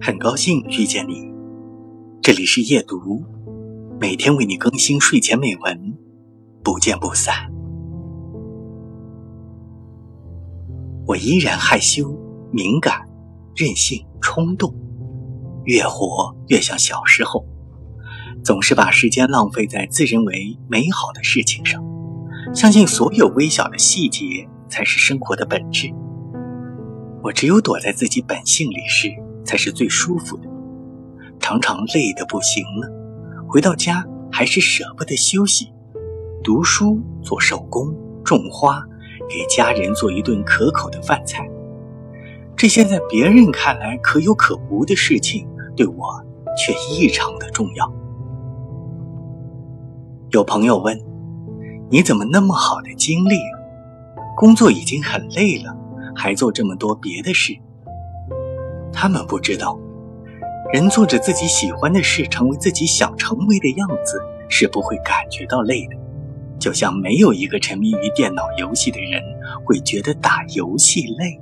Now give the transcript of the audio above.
很高兴遇见你，这里是夜读，每天为你更新睡前美文，不见不散。我依然害羞、敏感、任性、冲动，越活越像小时候，总是把时间浪费在自认为美好的事情上，相信所有微小的细节才是生活的本质。我只有躲在自己本性里时，才是最舒服的。常常累得不行了，回到家还是舍不得休息，读书、做手工、种花，给家人做一顿可口的饭菜。这些在别人看来可有可无的事情，对我却异常的重要。有朋友问：“你怎么那么好的精力？工作已经很累了。”还做这么多别的事，他们不知道，人做着自己喜欢的事，成为自己想成为的样子，是不会感觉到累的。就像没有一个沉迷于电脑游戏的人会觉得打游戏累。